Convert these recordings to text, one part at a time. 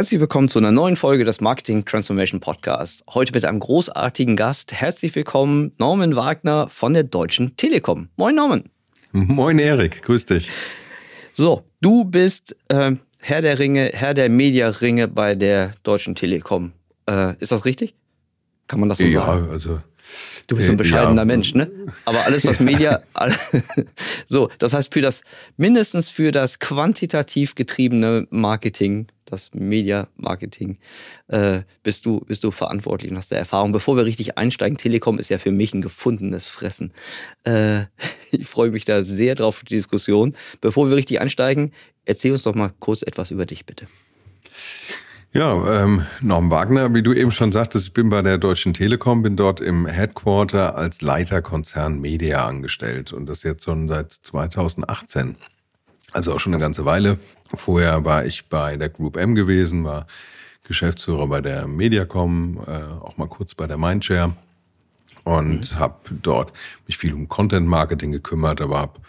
Herzlich willkommen zu einer neuen Folge des Marketing Transformation Podcasts. Heute mit einem großartigen Gast. Herzlich willkommen, Norman Wagner von der Deutschen Telekom. Moin, Norman. Moin, Erik. Grüß dich. So, du bist äh, Herr der Ringe, Herr der Mediaringe bei der Deutschen Telekom. Äh, ist das richtig? Kann man das so ja, sagen? Ja, also Du bist ein bescheidener ja. Mensch, ne? Aber alles, was Media, so, das heißt für das, mindestens für das quantitativ getriebene Marketing, das Media-Marketing, äh, bist du, bist du verantwortlich und hast der Erfahrung. Bevor wir richtig einsteigen, Telekom ist ja für mich ein gefundenes Fressen. Äh, ich freue mich da sehr drauf für die Diskussion. Bevor wir richtig einsteigen, erzähl uns doch mal kurz etwas über dich, bitte. Ja, ähm, Norm Wagner, wie du eben schon sagtest, ich bin bei der Deutschen Telekom, bin dort im Headquarter als Leiter Konzern Media angestellt und das jetzt schon seit 2018. Also auch schon eine ganze Weile. Vorher war ich bei der Group M gewesen, war Geschäftsführer bei der Mediacom, äh, auch mal kurz bei der Mindshare und mhm. habe dort mich viel um Content Marketing gekümmert, aber habe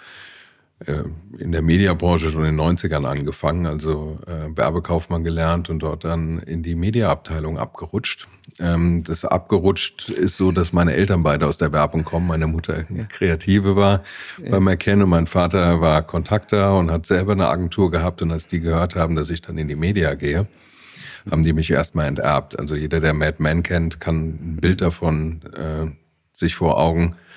in der Mediabranche schon in den 90ern angefangen, also äh, Werbekaufmann gelernt und dort dann in die Mediaabteilung abgerutscht. Ähm, das abgerutscht ist so, dass meine Eltern beide aus der Werbung kommen. Meine Mutter ja. Kreative war ja. beim Erkennen und mein Vater war Kontakter und hat selber eine Agentur gehabt. Und als die gehört haben, dass ich dann in die Media gehe, haben die mich erstmal enterbt. Also jeder, der Mad Men kennt, kann ein Bild davon äh, sich vor Augen äh,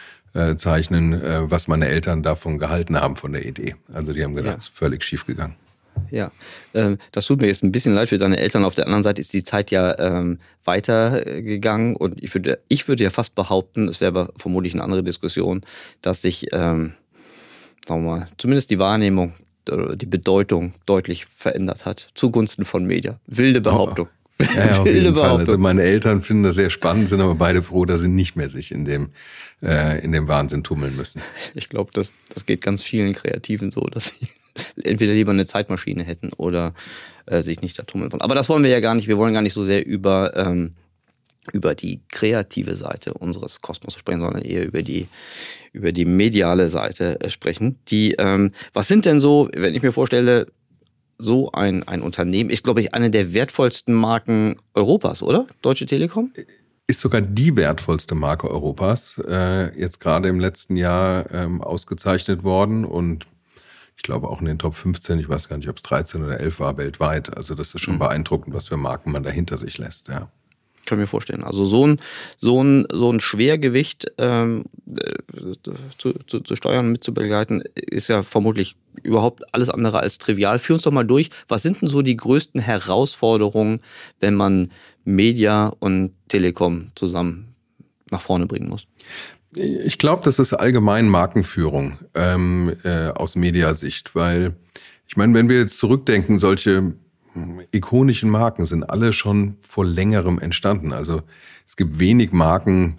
zeichnen, äh, was meine Eltern davon gehalten haben von der Idee. Also die haben gedacht, ja. es ist völlig schief gegangen. Ja, ähm, das tut mir jetzt ein bisschen leid für deine Eltern. Auf der anderen Seite ist die Zeit ja ähm, weitergegangen und ich würde, ich würde ja fast behaupten, es wäre aber vermutlich eine andere Diskussion, dass sich, ähm, sagen wir mal, zumindest die Wahrnehmung oder die Bedeutung deutlich verändert hat zugunsten von Media. Wilde Behauptung. Oh. Ja, ja, auf jeden Fall. Also meine Eltern finden das sehr spannend, sind aber beide froh, dass sie nicht mehr sich in dem, äh, in dem Wahnsinn tummeln müssen. Ich glaube, das, das geht ganz vielen Kreativen so, dass sie entweder lieber eine Zeitmaschine hätten oder äh, sich nicht da tummeln wollen. Aber das wollen wir ja gar nicht. Wir wollen gar nicht so sehr über, ähm, über die kreative Seite unseres Kosmos sprechen, sondern eher über die, über die mediale Seite äh, sprechen. Die, ähm, was sind denn so, wenn ich mir vorstelle, so ein, ein Unternehmen ist, glaube ich, eine der wertvollsten Marken Europas, oder? Deutsche Telekom? Ist sogar die wertvollste Marke Europas, äh, jetzt gerade im letzten Jahr ähm, ausgezeichnet worden und ich glaube auch in den Top 15, ich weiß gar nicht, ob es 13 oder 11 war weltweit. Also das ist schon mhm. beeindruckend, was für Marken man da hinter sich lässt, ja. Kann mir vorstellen. Also so ein, so ein, so ein Schwergewicht ähm, äh, zu, zu, zu steuern mitzubegleiten, ist ja vermutlich überhaupt alles andere als trivial. Führ uns doch mal durch. Was sind denn so die größten Herausforderungen, wenn man Media und Telekom zusammen nach vorne bringen muss? Ich glaube, das ist allgemein Markenführung ähm, äh, aus Mediasicht, weil ich meine, wenn wir jetzt zurückdenken, solche ikonischen Marken sind alle schon vor längerem entstanden. Also es gibt wenig Marken,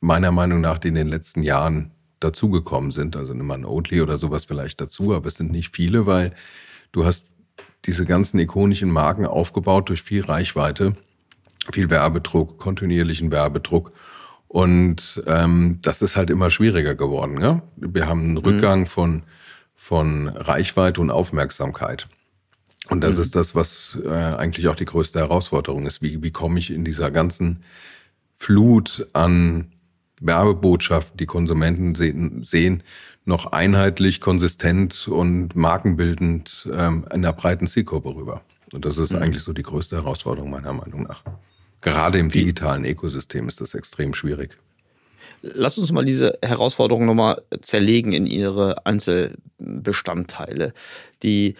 meiner Meinung nach, die in den letzten Jahren dazugekommen sind. Also nimm mal ein Oatly oder sowas vielleicht dazu, aber es sind nicht viele, weil du hast diese ganzen ikonischen Marken aufgebaut durch viel Reichweite, viel Werbedruck, kontinuierlichen Werbedruck. Und ähm, das ist halt immer schwieriger geworden. Ja? Wir haben einen mhm. Rückgang von, von Reichweite und Aufmerksamkeit. Und das mhm. ist das, was äh, eigentlich auch die größte Herausforderung ist. Wie, wie komme ich in dieser ganzen Flut an Werbebotschaften, die Konsumenten sehen, sehen noch einheitlich, konsistent und markenbildend ähm, in der breiten Zielgruppe rüber. Und das ist mhm. eigentlich so die größte Herausforderung meiner Meinung nach. Gerade im digitalen Ökosystem ist das extrem schwierig. Lass uns mal diese Herausforderung nochmal zerlegen in ihre Einzelbestandteile. Die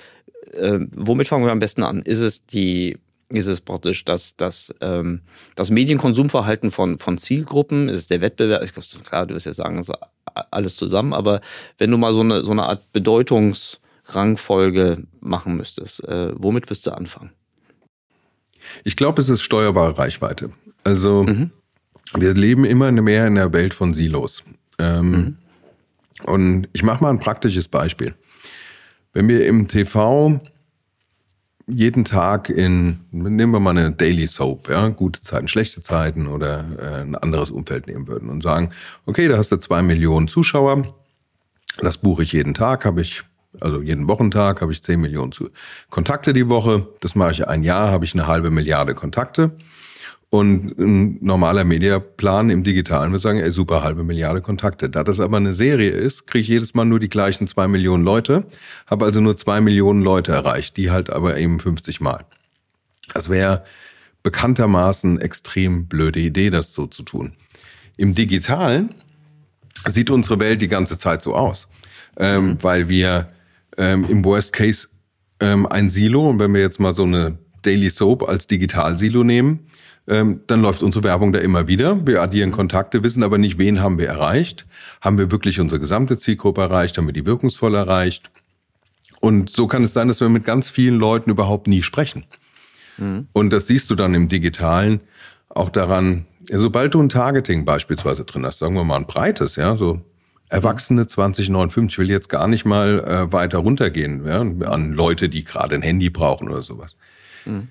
äh, womit fangen wir am besten an? Ist es die ist es praktisch das, das, ähm, das Medienkonsumverhalten von, von Zielgruppen? Ist es der Wettbewerb? Ich glaube, klar, du wirst jetzt sagen, das ist alles zusammen, aber wenn du mal so eine, so eine Art Bedeutungsrangfolge machen müsstest, äh, womit wirst du anfangen? Ich glaube, es ist steuerbare Reichweite. Also mhm. wir leben immer mehr in der Welt von Silos. Ähm, mhm. Und ich mache mal ein praktisches Beispiel. Wenn wir im TV jeden Tag in, nehmen wir mal eine Daily Soap, ja, gute Zeiten, schlechte Zeiten oder äh, ein anderes Umfeld nehmen würden und sagen, okay, da hast du zwei Millionen Zuschauer, das buche ich jeden Tag, habe ich, also jeden Wochentag habe ich zehn Millionen Kontakte die Woche, das mache ich ein Jahr, habe ich eine halbe Milliarde Kontakte. Und ein normaler Mediaplan im Digitalen würde sagen, ey, super, halbe Milliarde Kontakte. Da das aber eine Serie ist, kriege ich jedes Mal nur die gleichen zwei Millionen Leute, habe also nur zwei Millionen Leute erreicht, die halt aber eben 50 Mal. Das wäre bekanntermaßen extrem blöde Idee, das so zu tun. Im Digitalen sieht unsere Welt die ganze Zeit so aus, ähm, mhm. weil wir ähm, im Worst Case ähm, ein Silo, und wenn wir jetzt mal so eine Daily Soap als Digital-Silo nehmen, ähm, dann läuft unsere Werbung da immer wieder. Wir addieren mhm. Kontakte, wissen aber nicht, wen haben wir erreicht. Haben wir wirklich unsere gesamte Zielgruppe erreicht? Haben wir die wirkungsvoll erreicht? Und so kann es sein, dass wir mit ganz vielen Leuten überhaupt nie sprechen. Mhm. Und das siehst du dann im Digitalen auch daran, sobald du ein Targeting beispielsweise drin hast, sagen wir mal ein breites, ja, so Erwachsene 2059, ich will jetzt gar nicht mal äh, weiter runtergehen, ja, an Leute, die gerade ein Handy brauchen oder sowas. Mhm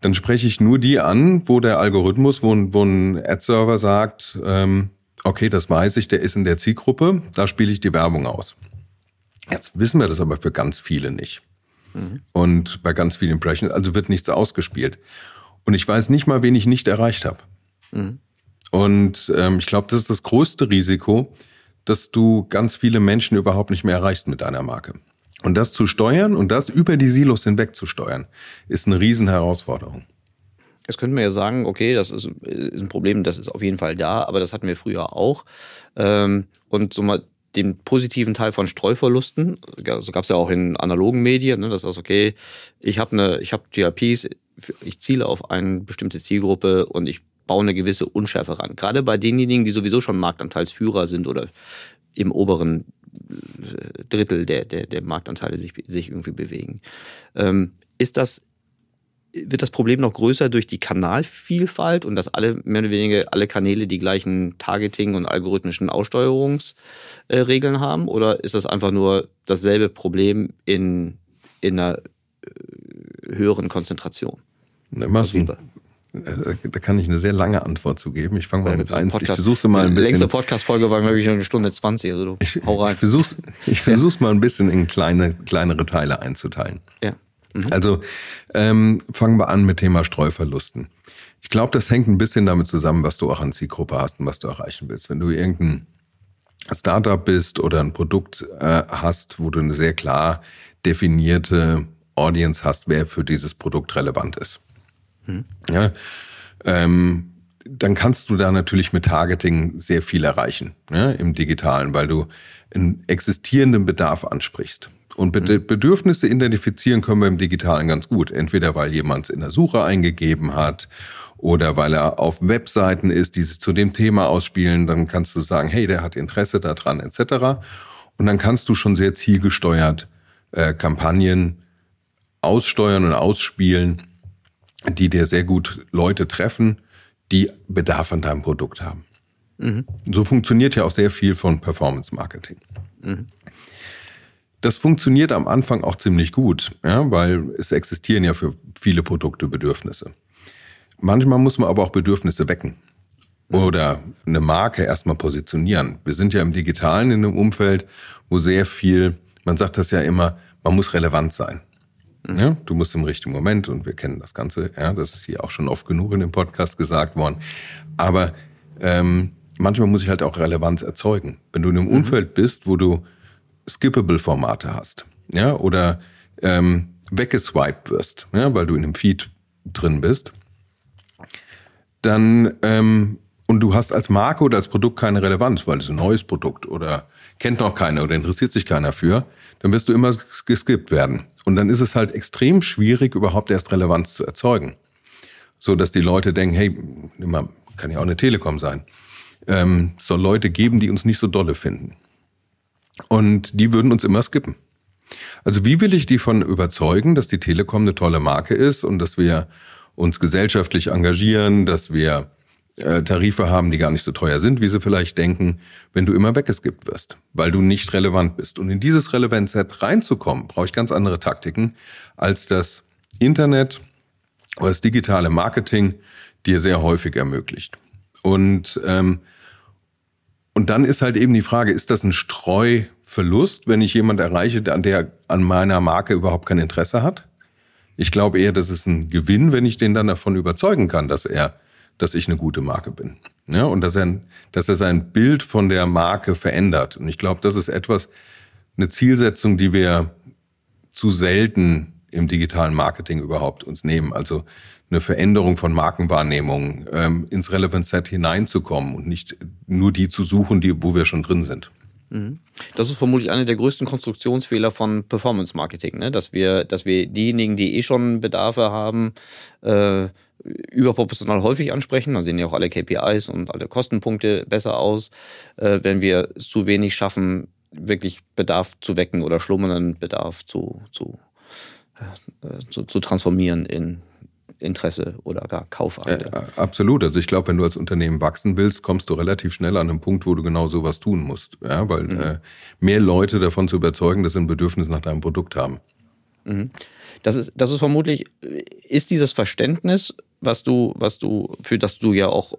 dann spreche ich nur die an, wo der Algorithmus, wo, wo ein Ad-Server sagt, ähm, okay, das weiß ich, der ist in der Zielgruppe, da spiele ich die Werbung aus. Jetzt wissen wir das aber für ganz viele nicht. Mhm. Und bei ganz vielen Impressions, also wird nichts ausgespielt. Und ich weiß nicht mal, wen ich nicht erreicht habe. Mhm. Und ähm, ich glaube, das ist das größte Risiko, dass du ganz viele Menschen überhaupt nicht mehr erreichst mit deiner Marke. Und das zu steuern und das über die Silos hinweg zu steuern, ist eine Riesenherausforderung. Jetzt könnte man ja sagen, okay, das ist, ein Problem, das ist auf jeden Fall da, aber das hatten wir früher auch. Ähm, und so mal den positiven Teil von Streuverlusten, so gab es ja auch in analogen Medien, ne, das ist okay, ich habe eine, ich habe GRPs, ich ziele auf eine bestimmte Zielgruppe und ich baue eine gewisse Unschärfe ran. Gerade bei denjenigen, die sowieso schon Marktanteilsführer sind oder im oberen Drittel der, der, der Marktanteile sich, sich irgendwie bewegen. Ähm, ist das, wird das Problem noch größer durch die Kanalvielfalt und dass alle mehr oder weniger alle Kanäle die gleichen Targeting- und algorithmischen Aussteuerungsregeln äh, haben? Oder ist das einfach nur dasselbe Problem in, in einer äh, höheren Konzentration? Äh, da kann ich eine sehr lange Antwort zu geben. Ich fange mal mit eins. Ich versuche mal ein bisschen. Die längste Podcast-Folge war, glaube ich, eine Stunde 20. Also du, ich, hau rein. Ich versuche ich versuch's mal ein bisschen in kleine, kleinere Teile einzuteilen. Ja. Mhm. Also ähm, fangen wir an mit Thema Streuverlusten. Ich glaube, das hängt ein bisschen damit zusammen, was du auch an Zielgruppe hast und was du erreichen willst. Wenn du irgendein Startup bist oder ein Produkt äh, hast, wo du eine sehr klar definierte Audience hast, wer für dieses Produkt relevant ist Mhm. Ja, ähm, dann kannst du da natürlich mit Targeting sehr viel erreichen ja, im digitalen, weil du einen existierenden Bedarf ansprichst. Und mhm. Bedürfnisse identifizieren können wir im Digitalen ganz gut. Entweder weil jemand es in der Suche eingegeben hat oder weil er auf Webseiten ist, die sich zu dem Thema ausspielen. Dann kannst du sagen, hey, der hat Interesse daran etc. Und dann kannst du schon sehr zielgesteuert äh, Kampagnen aussteuern und ausspielen, die dir sehr gut Leute treffen, die Bedarf an deinem Produkt haben. Mhm. So funktioniert ja auch sehr viel von Performance Marketing. Mhm. Das funktioniert am Anfang auch ziemlich gut, ja, weil es existieren ja für viele Produkte Bedürfnisse. Manchmal muss man aber auch Bedürfnisse wecken mhm. oder eine Marke erstmal positionieren. Wir sind ja im Digitalen in einem Umfeld, wo sehr viel, man sagt das ja immer, man muss relevant sein. Ja, du musst im richtigen Moment, und wir kennen das Ganze, ja, das ist hier auch schon oft genug in dem Podcast gesagt worden. Aber ähm, manchmal muss ich halt auch Relevanz erzeugen. Wenn du in einem mhm. Umfeld bist, wo du Skippable-Formate hast, ja, oder ähm, weggeswiped wirst, ja, weil du in einem Feed drin bist, dann ähm, und du hast als Marke oder als Produkt keine Relevanz, weil es ein neues Produkt oder kennt noch keiner oder interessiert sich keiner für, dann wirst du immer geskippt werden. Und dann ist es halt extrem schwierig, überhaupt erst Relevanz zu erzeugen. So dass die Leute denken, hey, immer, kann ja auch eine Telekom sein. Ähm, soll Leute geben, die uns nicht so dolle finden. Und die würden uns immer skippen. Also wie will ich die von überzeugen, dass die Telekom eine tolle Marke ist und dass wir uns gesellschaftlich engagieren, dass wir äh, Tarife haben, die gar nicht so teuer sind, wie sie vielleicht denken, wenn du immer weggeskippt wirst, weil du nicht relevant bist. Und in dieses Relevanzset reinzukommen, brauche ich ganz andere Taktiken, als das Internet oder das digitale Marketing dir sehr häufig ermöglicht. Und, ähm, und dann ist halt eben die Frage, ist das ein Streuverlust, wenn ich jemand erreiche, an der an meiner Marke überhaupt kein Interesse hat? Ich glaube eher, das ist ein Gewinn, wenn ich den dann davon überzeugen kann, dass er dass ich eine gute Marke bin. Ja, und dass er, dass er sein Bild von der Marke verändert. Und ich glaube, das ist etwas, eine Zielsetzung, die wir zu selten im digitalen Marketing überhaupt uns nehmen. Also eine Veränderung von Markenwahrnehmung, ähm, ins Relevance Set hineinzukommen und nicht nur die zu suchen, die, wo wir schon drin sind. Mhm. Das ist vermutlich einer der größten Konstruktionsfehler von Performance Marketing, ne? dass wir, dass wir diejenigen, die eh schon Bedarfe haben, äh, überproportional häufig ansprechen. Dann sehen ja auch alle KPIs und alle Kostenpunkte besser aus. Äh, wenn wir es zu wenig schaffen, wirklich Bedarf zu wecken oder schlummernden Bedarf zu, zu, äh, zu, zu transformieren in Interesse oder gar Kaufakte. Äh, absolut. Also ich glaube, wenn du als Unternehmen wachsen willst, kommst du relativ schnell an einen Punkt, wo du genau sowas tun musst. Ja, weil mhm. äh, mehr Leute davon zu überzeugen, dass sie ein Bedürfnis nach deinem Produkt haben. Mhm. Das ist, das ist vermutlich, ist dieses Verständnis was du, was du, für das du ja auch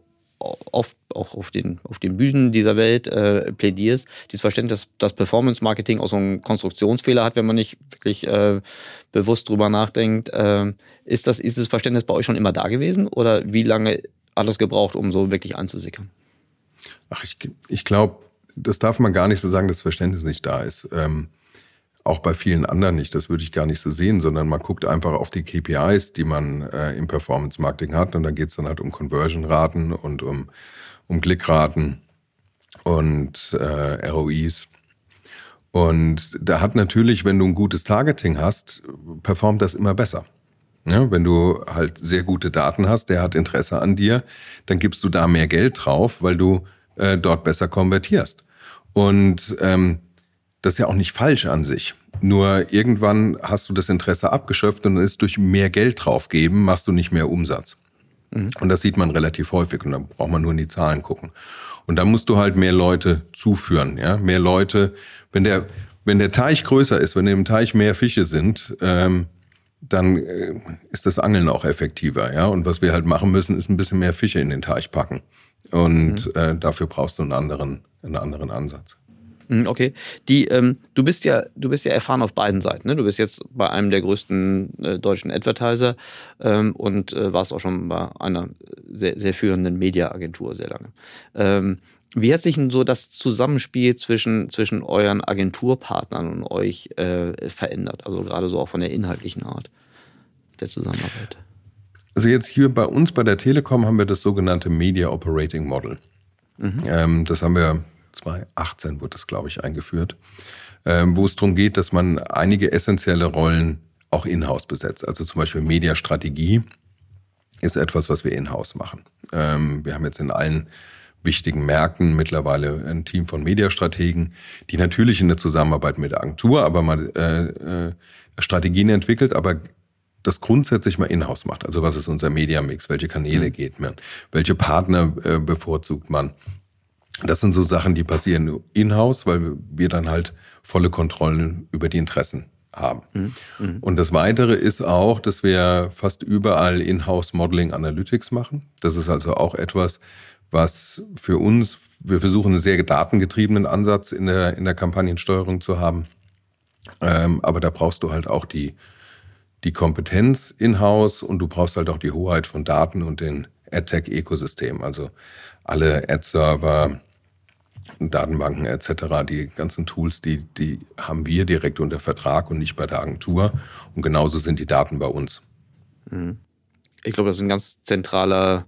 oft auch auf den, auf den Bühnen dieser Welt äh, plädierst, dieses Verständnis, dass Performance Marketing auch so einen Konstruktionsfehler hat, wenn man nicht wirklich äh, bewusst drüber nachdenkt. Äh, ist, das, ist das Verständnis bei euch schon immer da gewesen oder wie lange hat es gebraucht, um so wirklich einzusickern? Ach, ich, ich glaube, das darf man gar nicht so sagen, dass das Verständnis nicht da ist. Ähm, auch bei vielen anderen nicht. Das würde ich gar nicht so sehen, sondern man guckt einfach auf die KPIs, die man äh, im Performance Marketing hat. Und dann geht es dann halt um Conversion-Raten und um, um Klickraten und äh, ROIs. Und da hat natürlich, wenn du ein gutes Targeting hast, performt das immer besser. Ja, wenn du halt sehr gute Daten hast, der hat Interesse an dir, dann gibst du da mehr Geld drauf, weil du äh, dort besser konvertierst. Und ähm, das ist ja auch nicht falsch an sich. Nur irgendwann hast du das Interesse abgeschöpft und dann ist durch mehr Geld draufgeben, machst du nicht mehr Umsatz. Mhm. Und das sieht man relativ häufig und da braucht man nur in die Zahlen gucken. Und da musst du halt mehr Leute zuführen, ja, mehr Leute. Wenn der, wenn der Teich größer ist, wenn im Teich mehr Fische sind, ähm, dann äh, ist das Angeln auch effektiver, ja. Und was wir halt machen müssen, ist ein bisschen mehr Fische in den Teich packen. Und mhm. äh, dafür brauchst du einen anderen, einen anderen Ansatz. Mhm, okay. Die, ähm, du bist ja, du bist ja erfahren auf beiden Seiten. Ne? Du bist jetzt bei einem der größten äh, deutschen Advertiser ähm, und äh, warst auch schon bei einer sehr, sehr führenden Mediaagentur sehr lange. Ähm, wie hat sich denn so das Zusammenspiel zwischen, zwischen euren Agenturpartnern und euch äh, verändert? Also gerade so auch von der inhaltlichen Art der Zusammenarbeit. Also jetzt hier bei uns bei der Telekom haben wir das sogenannte Media Operating Model. Mhm. Ähm, das haben wir 2018 wurde das, glaube ich, eingeführt, ähm, wo es darum geht, dass man einige essentielle Rollen auch in-house besetzt. Also zum Beispiel Mediastrategie ist etwas, was wir in-house machen. Ähm, wir haben jetzt in allen wichtigen Märkten mittlerweile ein Team von Mediastrategen, die natürlich in der Zusammenarbeit mit der Agentur aber mal äh, äh, Strategien entwickelt, aber das grundsätzlich mal in-house macht. Also was ist unser Media-Mix? Welche Kanäle mhm. geht man? Welche Partner äh, bevorzugt man? Das sind so Sachen, die passieren in-house, weil wir dann halt volle Kontrollen über die Interessen haben. Mhm. mhm. Und das Weitere ist auch, dass wir fast überall in-house Modeling Analytics machen. Das ist also auch etwas, was für uns, wir versuchen einen sehr datengetriebenen Ansatz in der, in der Kampagnensteuerung zu haben. Ähm, aber da brauchst du halt auch die, die Kompetenz in-house und du brauchst halt auch die Hoheit von Daten und den AdTech-Ökosystem. Also alle Ad-Server, Datenbanken etc., die ganzen Tools, die, die haben wir direkt unter Vertrag und nicht bei der Agentur. Und genauso sind die Daten bei uns. Mhm. Ich glaube, das ist ein ganz zentraler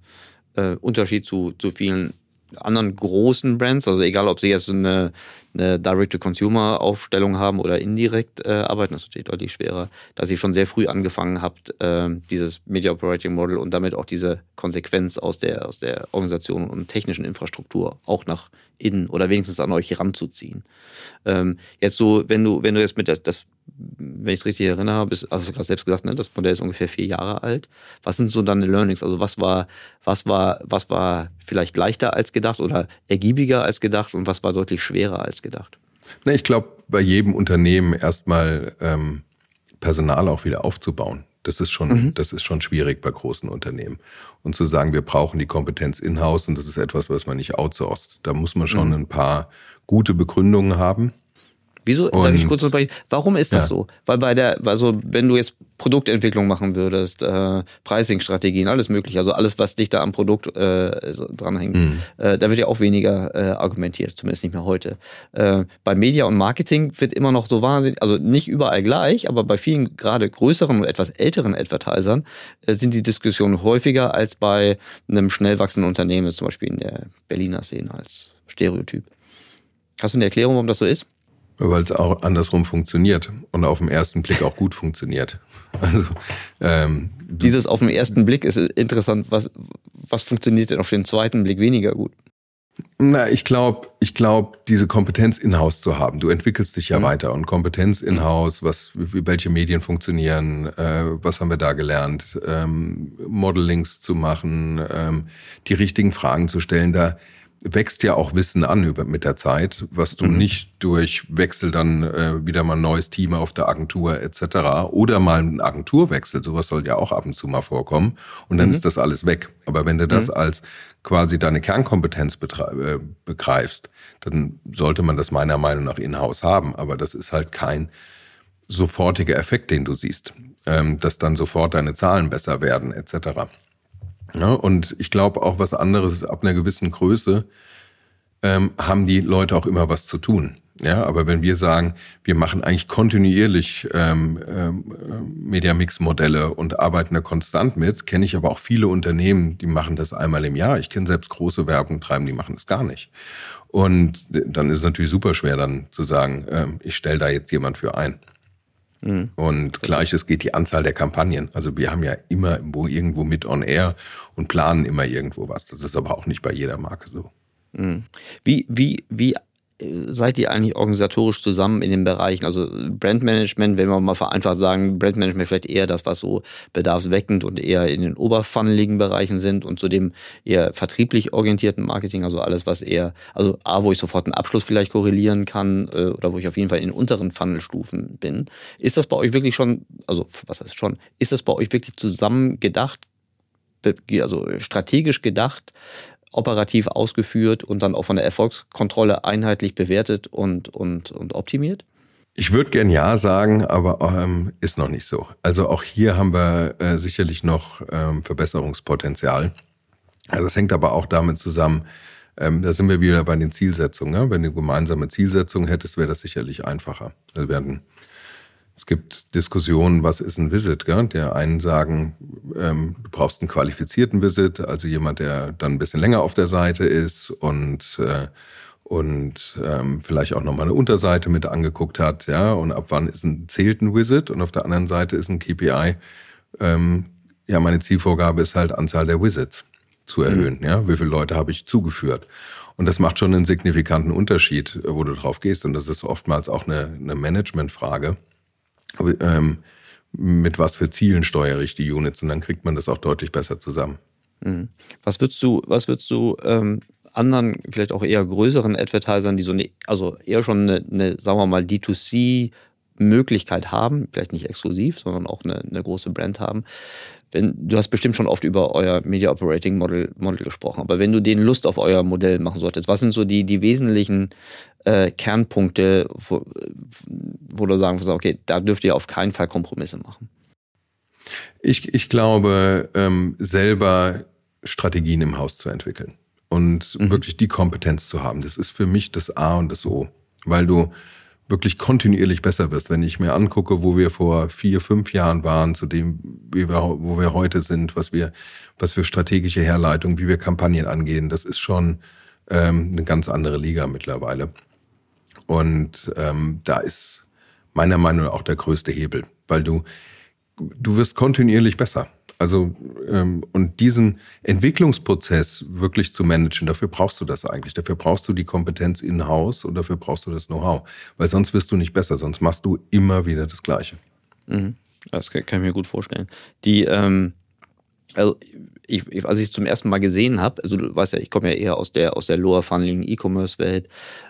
äh, Unterschied zu, zu vielen anderen großen Brands. Also egal, ob sie jetzt eine, eine Direct-to-Consumer-Aufstellung haben oder indirekt äh, arbeiten. Das ist natürlich deutlich schwerer, dass ihr schon sehr früh angefangen habt, äh, dieses Media Operating Model und damit auch diese Konsequenz aus der, aus der Organisation und technischen Infrastruktur auch nach innen oder wenigstens an euch heranzuziehen. Ähm, jetzt so, wenn du, wenn du jetzt mit das, das wenn ich es richtig erinnere, bist, also du gerade selbst gesagt, ne, das Modell ist ungefähr vier Jahre alt. Was sind so deine Learnings? Also was war, was war, was war vielleicht leichter als gedacht oder ergiebiger als gedacht und was war deutlich schwerer als gedacht? Na, ich glaube, bei jedem Unternehmen erstmal ähm, Personal auch wieder aufzubauen. Das ist schon, mhm. das ist schon schwierig bei großen Unternehmen. Und zu sagen, wir brauchen die Kompetenz in-house und das ist etwas, was man nicht outsourced. Da muss man schon mhm. ein paar gute Begründungen haben. Wieso, und, darf ich kurz unterbrechen? Warum ist das ja. so? Weil bei der, also wenn du jetzt Produktentwicklung machen würdest, äh, Pricing-Strategien, alles mögliche, also alles, was dich da am Produkt äh, so dranhängt, mhm. äh, da wird ja auch weniger äh, argumentiert, zumindest nicht mehr heute. Äh, bei Media und Marketing wird immer noch so wahnsinnig, also nicht überall gleich, aber bei vielen gerade größeren und etwas älteren Advertisern äh, sind die Diskussionen häufiger als bei einem schnell wachsenden Unternehmen, zum Beispiel in der Berliner Szene als Stereotyp. Hast du eine Erklärung, warum das so ist? Weil es auch andersrum funktioniert und auf den ersten Blick auch gut funktioniert. Also, ähm, Dieses auf den ersten Blick ist interessant. Was, was funktioniert denn auf den zweiten Blick weniger gut? Na, ich glaube, ich glaube, diese Kompetenz in-house zu haben. Du entwickelst dich ja mhm. weiter und Kompetenz in-house, was, welche Medien funktionieren, äh, was haben wir da gelernt, ähm, Modelings zu machen, ähm, die richtigen Fragen zu stellen. Da, wächst ja auch Wissen an über, mit der Zeit, was du mhm. nicht durch Wechsel dann äh, wieder mal ein neues Team auf der Agentur etc. oder mal einen Agenturwechsel, sowas soll ja auch ab und zu mal vorkommen und dann mhm. ist das alles weg. Aber wenn du das mhm. als quasi deine Kernkompetenz äh, begreifst, dann sollte man das meiner Meinung nach in-house haben. Aber das ist halt kein sofortiger Effekt, den du siehst, ähm, dass dann sofort deine Zahlen besser werden etc. Ja, und ich glaube auch was anderes ist, ab einer gewissen Größe ähm, haben die Leute auch immer was zu tun. Ja, aber wenn wir sagen, wir machen eigentlich kontinuierlich ähm, ähm, Media-Mix-Modelle und arbeiten da konstant mit, kenne ich aber auch viele Unternehmen, die machen das einmal im Jahr. Ich kenne selbst große Werbung treiben, die machen das gar nicht. Und dann ist es natürlich super schwer, dann zu sagen, ähm, ich stelle da jetzt jemand für ein. Mhm. Und gleiches geht die Anzahl der Kampagnen. Also wir haben ja immer irgendwo mit on air und planen immer irgendwo was. Das ist aber auch nicht bei jeder Marke so. Mhm. Wie, wie, wie seid ihr eigentlich organisatorisch zusammen in den Bereichen? Also Brandmanagement, wenn wir mal vereinfacht sagen, Brandmanagement vielleicht eher das, was so bedarfsweckend und eher in den oberfunneligen Bereichen sind und zu dem eher vertrieblich orientierten Marketing, also alles, was eher, also A, wo ich sofort einen Abschluss vielleicht korrelieren kann äh, oder wo ich auf jeden Fall in unteren Funnelstufen bin. Ist das bei euch wirklich schon, also was heißt schon, ist das bei euch wirklich zusammen gedacht, also strategisch gedacht, operativ ausgeführt und dann auch von der Erfolgskontrolle einheitlich bewertet und, und, und optimiert? Ich würde gern ja sagen, aber ähm, ist noch nicht so. Also auch hier haben wir äh, sicherlich noch ähm, Verbesserungspotenzial. Ja, das hängt aber auch damit zusammen, ähm, da sind wir wieder bei den Zielsetzungen. Ne? Wenn du gemeinsame Zielsetzungen hättest, wäre das sicherlich einfacher. Wir werden es gibt Diskussionen, was ist ein Visit? Gell? Der einen sagen, ähm, du brauchst einen qualifizierten Visit, also jemand, der dann ein bisschen länger auf der Seite ist und äh, und ähm, vielleicht auch nochmal eine Unterseite mit angeguckt hat, ja, und ab wann ist ein zählt ein Visit und auf der anderen Seite ist ein KPI, ähm, ja, meine Zielvorgabe ist halt Anzahl der Visits zu mhm. erhöhen, mhm. ja, wie viele Leute habe ich zugeführt. Und das macht schon einen signifikanten Unterschied, wo du drauf gehst. Und das ist oftmals auch eine, eine Managementfrage ähm, mit was für Zielen steuere ich die Units und dann kriegt man das auch deutlich besser zusammen. Mhm. Was würdest du, was würdest du ähm, anderen, vielleicht auch eher größeren Advertisern, die so eine, also eher schon eine, eine sagen wir mal, D2C Möglichkeit haben, vielleicht nicht exklusiv, sondern auch eine, eine große Brand haben, wenn, du hast bestimmt schon oft über euer Media Operating Model, Model gesprochen, aber wenn du denen Lust auf euer Modell machen solltest, was sind so die, die wesentlichen äh, Kernpunkte, wo, wo du sagen würdest, okay, da dürft ihr auf keinen Fall Kompromisse machen? Ich, ich glaube, ähm, selber Strategien im Haus zu entwickeln und mhm. wirklich die Kompetenz zu haben. Das ist für mich das A und das O, weil du wirklich kontinuierlich besser wirst. Wenn ich mir angucke, wo wir vor vier, fünf Jahren waren, zu dem, wo wir heute sind, was wir, was für strategische Herleitung, wie wir Kampagnen angehen, das ist schon ähm, eine ganz andere Liga mittlerweile. Und ähm, da ist meiner Meinung nach auch der größte Hebel, weil du, du wirst kontinuierlich besser. Also ähm, und diesen Entwicklungsprozess wirklich zu managen, dafür brauchst du das eigentlich. Dafür brauchst du die Kompetenz in-house und dafür brauchst du das Know-how. Weil sonst wirst du nicht besser, sonst machst du immer wieder das Gleiche. Mhm. Das kann, ich mir gut vorstellen. Die, ähm, also ich, als ich es zum ersten Mal gesehen habe, also du weißt ja, ich komme ja eher aus der, aus der Lower Funneling E-Commerce-Welt,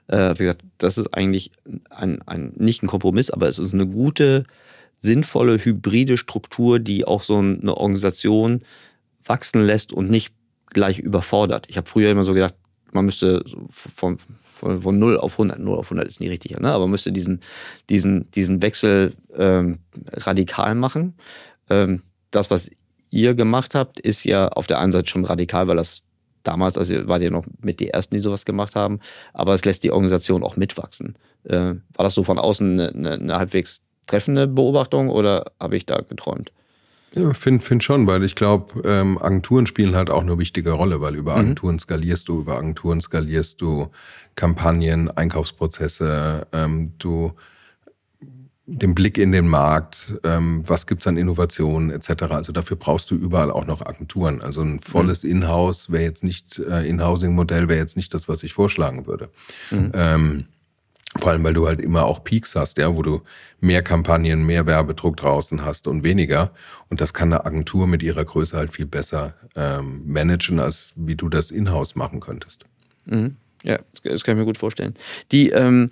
äh, wie gesagt, das ist eigentlich ein, ein, nicht ein Kompromiss, aber es ist eine gute, sinnvolle, hybride Struktur, die auch so eine Organisation wachsen lässt und nicht gleich überfordert. Ich habe früher immer so gedacht, man müsste von, von, von 0 auf 100, 0 auf 100 ist nie richtig, ne? aber man müsste diesen, diesen, diesen Wechsel ähm, radikal machen. Ähm, das, was ihr gemacht habt, ist ja auf der einen Seite schon radikal, weil das damals, also wart ihr noch mit die Ersten, die sowas gemacht haben, aber es lässt die Organisation auch mitwachsen. Äh, war das so von außen eine, eine, eine halbwegs treffende Beobachtung oder habe ich da geträumt? Ja, finde find schon, weil ich glaube, ähm, Agenturen spielen halt auch eine wichtige Rolle, weil über mhm. Agenturen skalierst du, über Agenturen skalierst du Kampagnen, Einkaufsprozesse, ähm, du den Blick in den Markt, ähm, was gibt's an Innovationen etc. Also dafür brauchst du überall auch noch Agenturen. Also ein volles mhm. Inhouse wäre jetzt nicht, äh, Inhousing-Modell wäre jetzt nicht das, was ich vorschlagen würde. Mhm. Ähm, vor allem, weil du halt immer auch Peaks hast, ja, wo du mehr Kampagnen, mehr Werbedruck draußen hast und weniger. Und das kann eine Agentur mit ihrer Größe halt viel besser ähm, managen, als wie du das in-house machen könntest. Mhm. Ja, das kann ich mir gut vorstellen. Die, ähm,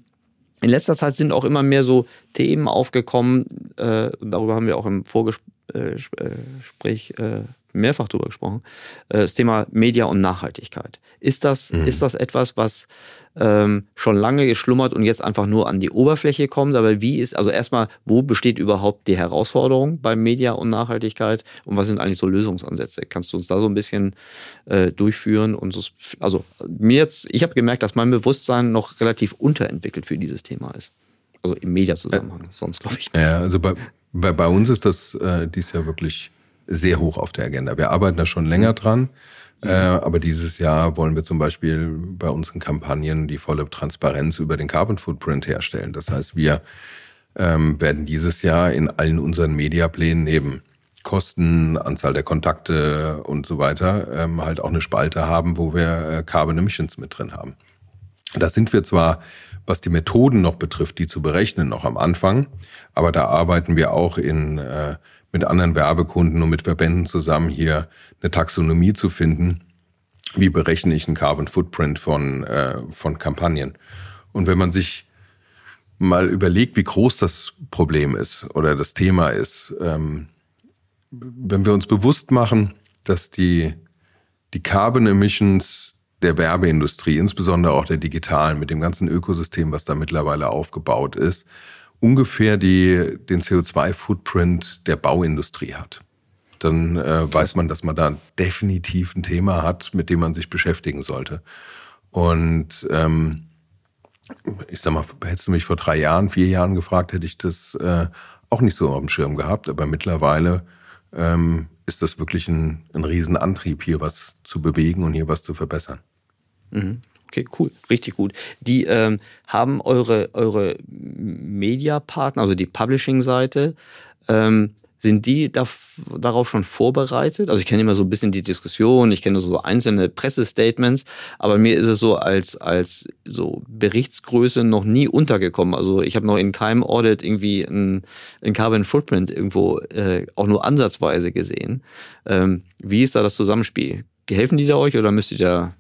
in letzter Zeit sind auch immer mehr so Themen aufgekommen, äh, darüber haben wir auch im Vorgespräch äh, äh, mehrfach drüber gesprochen, äh, das Thema Media und Nachhaltigkeit. Ist das, mhm. ist das etwas, was ähm, schon lange geschlummert und jetzt einfach nur an die Oberfläche kommt? Aber wie ist, also erstmal, wo besteht überhaupt die Herausforderung bei Media und Nachhaltigkeit und was sind eigentlich so Lösungsansätze? Kannst du uns da so ein bisschen äh, durchführen? Und so, also mir jetzt, ich habe gemerkt, dass mein Bewusstsein noch relativ unterentwickelt für dieses Thema ist. Also im Mediazusammenhang, äh, sonst glaube ich nicht. Ja, also bei, bei, bei uns ist das äh, dies Jahr wirklich sehr hoch auf der Agenda. Wir arbeiten da schon länger dran. Mhm. Äh, aber dieses Jahr wollen wir zum Beispiel bei unseren Kampagnen die volle Transparenz über den Carbon Footprint herstellen. Das heißt, wir ähm, werden dieses Jahr in allen unseren Mediaplänen neben Kosten, Anzahl der Kontakte und so weiter ähm, halt auch eine Spalte haben, wo wir äh, Carbon Emissions mit drin haben. Da sind wir zwar, was die Methoden noch betrifft, die zu berechnen, noch am Anfang, aber da arbeiten wir auch in äh, mit anderen Werbekunden und mit Verbänden zusammen hier eine Taxonomie zu finden. Wie berechne ich einen Carbon Footprint von, äh, von Kampagnen? Und wenn man sich mal überlegt, wie groß das Problem ist oder das Thema ist, ähm, wenn wir uns bewusst machen, dass die, die Carbon Emissions der Werbeindustrie, insbesondere auch der digitalen, mit dem ganzen Ökosystem, was da mittlerweile aufgebaut ist, ungefähr die, den CO2-Footprint der Bauindustrie hat. Dann äh, weiß man, dass man da definitiv ein Thema hat, mit dem man sich beschäftigen sollte. Und ähm, ich sag mal, hättest du mich vor drei Jahren, vier Jahren gefragt, hätte ich das äh, auch nicht so auf dem Schirm gehabt. Aber mittlerweile ähm, ist das wirklich ein, ein Riesenantrieb, hier was zu bewegen und hier was zu verbessern. Mhm. Okay, cool, richtig gut. Die ähm, haben eure, eure Media-Partner, also die Publishing-Seite, ähm, sind die da, darauf schon vorbereitet? Also ich kenne immer so ein bisschen die Diskussion, ich kenne so einzelne Pressestatements, aber mir ist es so als, als so Berichtsgröße noch nie untergekommen. Also ich habe noch in keinem Audit irgendwie ein, ein Carbon Footprint irgendwo äh, auch nur ansatzweise gesehen. Ähm, wie ist da das Zusammenspiel? Helfen die da euch oder müsst ihr da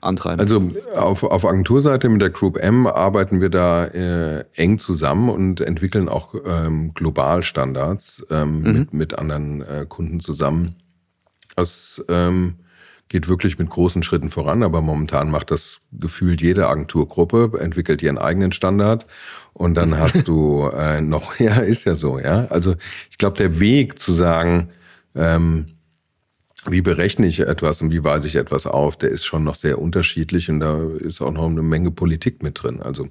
antreiben? Also auf, auf Agenturseite mit der Group M arbeiten wir da äh, eng zusammen und entwickeln auch ähm, global Standards ähm, mhm. mit, mit anderen äh, Kunden zusammen. Das ähm, geht wirklich mit großen Schritten voran, aber momentan macht das gefühlt jede Agenturgruppe, entwickelt ihren eigenen Standard und dann hast du äh, noch, ja, ist ja so, ja. Also ich glaube, der Weg zu sagen, ähm, wie berechne ich etwas und wie weise ich etwas auf, der ist schon noch sehr unterschiedlich und da ist auch noch eine Menge Politik mit drin. Also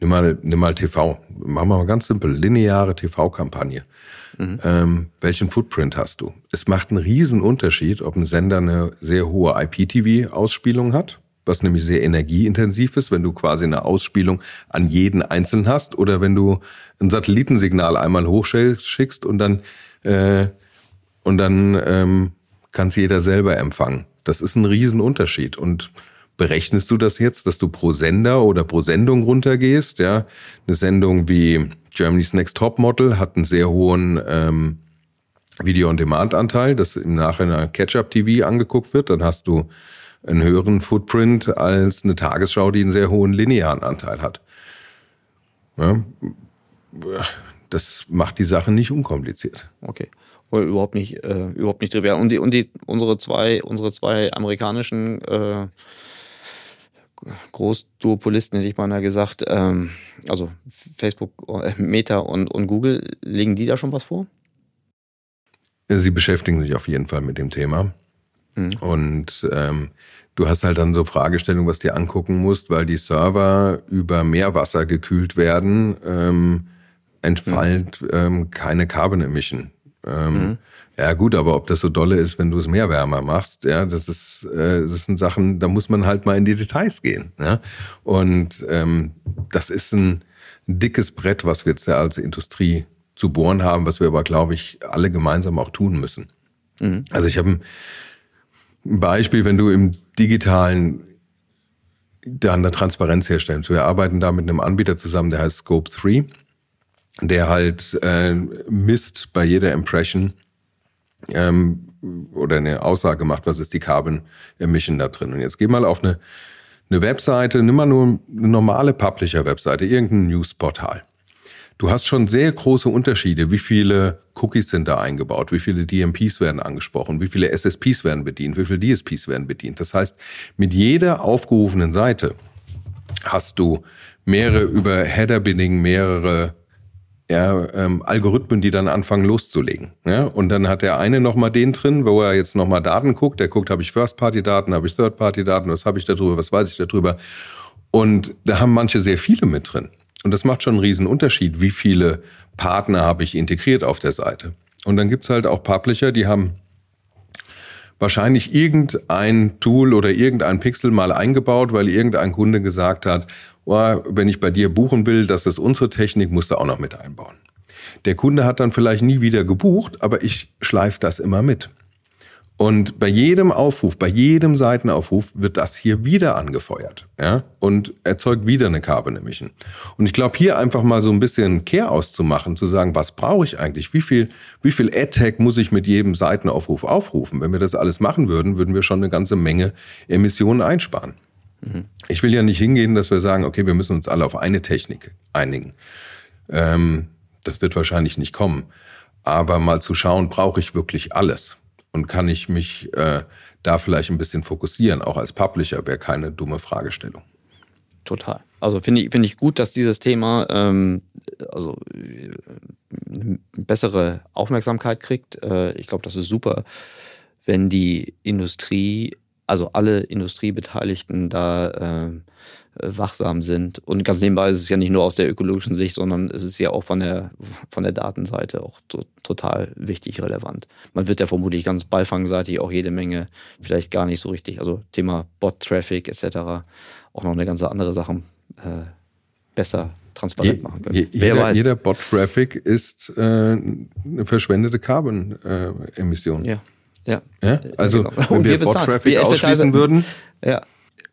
nimm mal, nimm mal TV. Machen wir mal ganz simpel, lineare TV-Kampagne. Mhm. Ähm, welchen Footprint hast du? Es macht einen riesen Unterschied, ob ein Sender eine sehr hohe IPTV-Ausspielung hat, was nämlich sehr energieintensiv ist, wenn du quasi eine Ausspielung an jeden Einzelnen hast oder wenn du ein Satellitensignal einmal hochschickst und dann, äh, und dann ähm, kann es jeder selber empfangen. Das ist ein Riesenunterschied. Und berechnest du das jetzt, dass du pro Sender oder pro Sendung runtergehst? Ja, eine Sendung wie Germany's Next Top Model hat einen sehr hohen ähm, Video-on-Demand-Anteil, das im Nachhinein Catch-up-TV angeguckt wird. Dann hast du einen höheren Footprint als eine Tagesschau, die einen sehr hohen linearen Anteil hat. Ja, das macht die Sache nicht unkompliziert. Okay. Oder überhaupt nicht, äh, überhaupt nicht trivial. Und die, und die, unsere zwei, unsere zwei amerikanischen äh, Großduopolisten, hätte ich mal gesagt, ähm, also Facebook, äh, Meta und, und Google, legen die da schon was vor? Sie beschäftigen sich auf jeden Fall mit dem Thema. Mhm. Und ähm, du hast halt dann so Fragestellungen, was dir angucken musst, weil die Server über Meerwasser gekühlt werden, ähm, entfällt mhm. ähm, keine Carbon Emission. Ähm, mhm. Ja gut, aber ob das so dolle ist, wenn du es mehr wärmer machst, ja, das ist, äh, das sind Sachen, da muss man halt mal in die Details gehen. Ja? Und ähm, das ist ein dickes Brett, was wir jetzt ja als Industrie zu bohren haben, was wir aber, glaube ich, alle gemeinsam auch tun müssen. Mhm. Also ich habe ein Beispiel, wenn du im digitalen da eine Transparenz herstellst. Wir arbeiten da mit einem Anbieter zusammen, der heißt Scope 3, der halt äh, misst bei jeder Impression, ähm, oder eine Aussage macht, was ist die Carbon Emission da drin. Und jetzt geh mal auf eine, eine Webseite, nimm mal nur eine normale Publisher-Webseite, irgendein Newsportal. Du hast schon sehr große Unterschiede. Wie viele Cookies sind da eingebaut? Wie viele DMPs werden angesprochen? Wie viele SSPs werden bedient? Wie viele DSPs werden bedient? Das heißt, mit jeder aufgerufenen Seite hast du mehrere über Header-Bidding, mehrere ja, ähm, Algorithmen, die dann anfangen loszulegen. Ja? Und dann hat der eine nochmal den drin, wo er jetzt nochmal Daten guckt. Der guckt, habe ich First-Party-Daten, habe ich Third-Party-Daten, was habe ich darüber, was weiß ich darüber. Und da haben manche sehr viele mit drin. Und das macht schon einen riesen Unterschied, wie viele Partner habe ich integriert auf der Seite. Und dann gibt's halt auch Publisher, die haben wahrscheinlich irgendein Tool oder irgendein Pixel mal eingebaut, weil irgendein Kunde gesagt hat, oh, wenn ich bei dir buchen will, das ist unsere Technik, musst du auch noch mit einbauen. Der Kunde hat dann vielleicht nie wieder gebucht, aber ich schleife das immer mit. Und bei jedem Aufruf, bei jedem Seitenaufruf wird das hier wieder angefeuert, ja, und erzeugt wieder eine Carbon Emission. Und ich glaube, hier einfach mal so ein bisschen Care auszumachen, zu sagen, was brauche ich eigentlich? Wie viel, wie viel AdTag muss ich mit jedem Seitenaufruf aufrufen? Wenn wir das alles machen würden, würden wir schon eine ganze Menge Emissionen einsparen. Mhm. Ich will ja nicht hingehen, dass wir sagen, okay, wir müssen uns alle auf eine Technik einigen. Ähm, das wird wahrscheinlich nicht kommen. Aber mal zu schauen, brauche ich wirklich alles? Und kann ich mich äh, da vielleicht ein bisschen fokussieren? Auch als Publisher wäre keine dumme Fragestellung. Total. Also finde ich, finde ich gut, dass dieses Thema ähm, also eine bessere Aufmerksamkeit kriegt. Äh, ich glaube, das ist super, wenn die Industrie, also alle Industriebeteiligten da äh, wachsam sind. Und ganz nebenbei ist es ja nicht nur aus der ökologischen Sicht, sondern es ist ja auch von der, von der Datenseite auch to total wichtig, relevant. Man wird ja vermutlich ganz beifangseitig auch jede Menge vielleicht gar nicht so richtig, also Thema Bot-Traffic etc. auch noch eine ganze andere Sachen äh, besser transparent machen können. Je, Wer jeder, weiß. jeder Bot-Traffic ist äh, eine verschwendete Carbon-Emission. Äh, ja. Ja. ja. Also, genau. wenn wir, wir Bot-Traffic ausschließen würden, ja.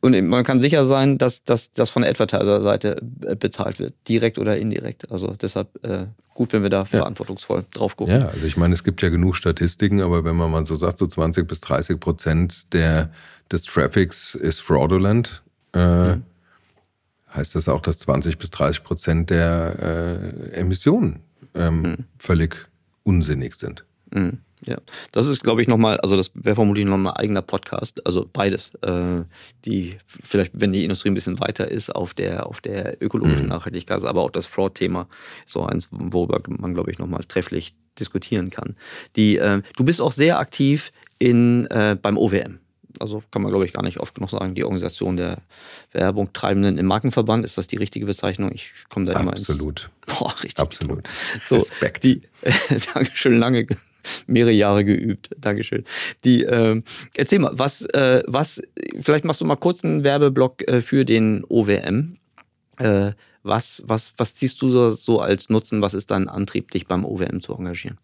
Und man kann sicher sein, dass das von der Advertiser-Seite äh, bezahlt wird, direkt oder indirekt. Also deshalb äh, gut, wenn wir da ja. verantwortungsvoll drauf gucken. Ja, also ich meine, es gibt ja genug Statistiken, aber wenn man mal so sagt, so 20 bis 30 Prozent der, des Traffics ist fraudulent, äh, mhm. heißt das auch, dass 20 bis 30 Prozent der äh, Emissionen ähm, mhm. völlig unsinnig sind. Mhm. Ja, das ist, glaube ich, nochmal, also das wäre vermutlich nochmal ein eigener Podcast, also beides. Äh, die, vielleicht, wenn die Industrie ein bisschen weiter ist auf der, auf der ökologischen mhm. Nachhaltigkeit, aber auch das Fraud-Thema, so eins, worüber man, glaube ich, nochmal trefflich diskutieren kann. Die, äh, du bist auch sehr aktiv in, äh, beim OWM also kann man glaube ich gar nicht oft genug sagen, die Organisation der Werbung Treibenden im Markenverband, ist das die richtige Bezeichnung? Ich komme da immer Absolut. ins... Boah, richtig. Absolut. So, Respekt. Die, Dankeschön, lange, mehrere Jahre geübt. Dankeschön. Die, äh, erzähl mal, was, äh, was vielleicht machst du mal kurz einen Werbeblock äh, für den OWM. Äh, was, was, was ziehst du so, so als Nutzen? Was ist dein Antrieb, dich beim OWM zu engagieren?